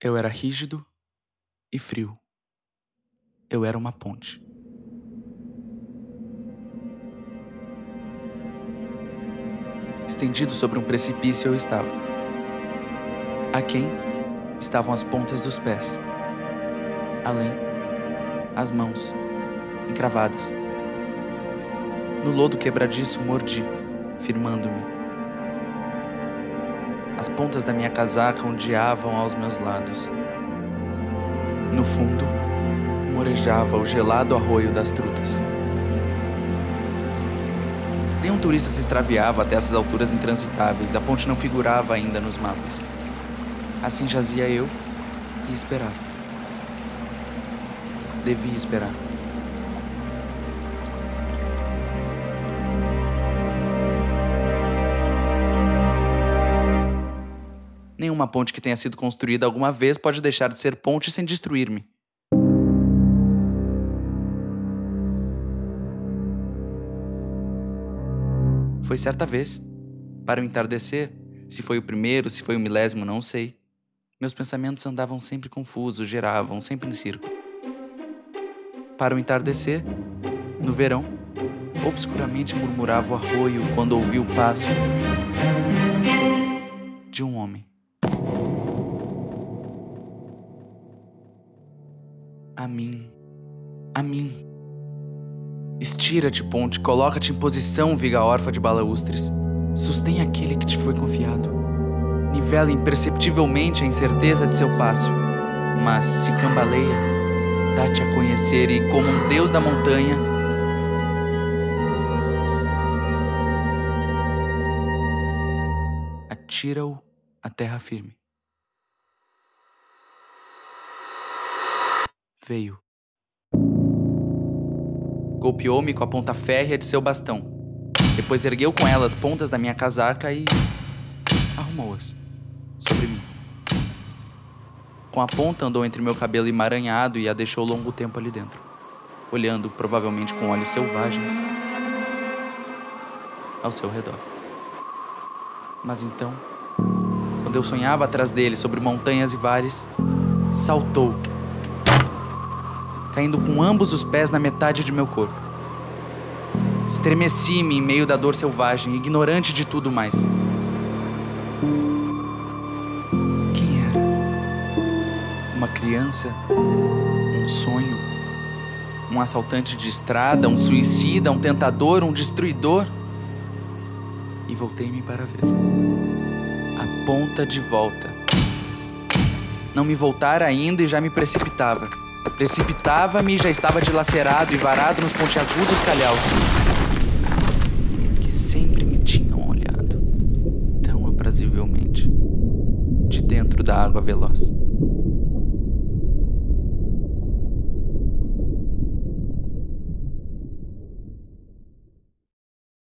Eu era rígido e frio. Eu era uma ponte. Estendido sobre um precipício eu estava. Aquém estavam as pontas dos pés. Além, as mãos, encravadas. No lodo quebradiço mordi, firmando-me. As pontas da minha casaca ondeavam aos meus lados. No fundo, rumorejava o gelado arroio das trutas. Nenhum turista se extraviava até essas alturas intransitáveis, a ponte não figurava ainda nos mapas. Assim jazia eu e esperava. Devia esperar. Nenhuma ponte que tenha sido construída alguma vez pode deixar de ser ponte sem destruir-me. Foi certa vez, para o entardecer, se foi o primeiro, se foi o milésimo, não sei. Meus pensamentos andavam sempre confusos, geravam sempre em círculo. Para o entardecer, no verão, obscuramente murmurava o arroio quando ouvi o passo de um homem. A mim, a mim. Estira-te, ponte, coloca-te em posição, viga órfã de balaustres. Sustém aquele que te foi confiado. Nivela imperceptivelmente a incerteza de seu passo. Mas se cambaleia, dá-te a conhecer e, como um deus da montanha, atira-o à terra firme. Veio. Golpeou-me com a ponta férrea de seu bastão. Depois ergueu com ela as pontas da minha casaca e. arrumou-as sobre mim. Com a ponta andou entre meu cabelo emaranhado e a deixou longo tempo ali dentro, olhando, provavelmente com olhos selvagens, ao seu redor. Mas então, quando eu sonhava atrás dele sobre montanhas e vales, saltou caindo com ambos os pés na metade de meu corpo. Estremeci-me em meio da dor selvagem, ignorante de tudo mais. Quem era? Uma criança? Um sonho? Um assaltante de estrada? Um suicida? Um tentador? Um destruidor? E voltei-me para ver. A ponta de volta. Não me voltara ainda e já me precipitava. Precipitava-me e já estava dilacerado e varado nos pontiagudos calhaus que sempre me tinham olhado tão aprazivelmente de dentro da água veloz.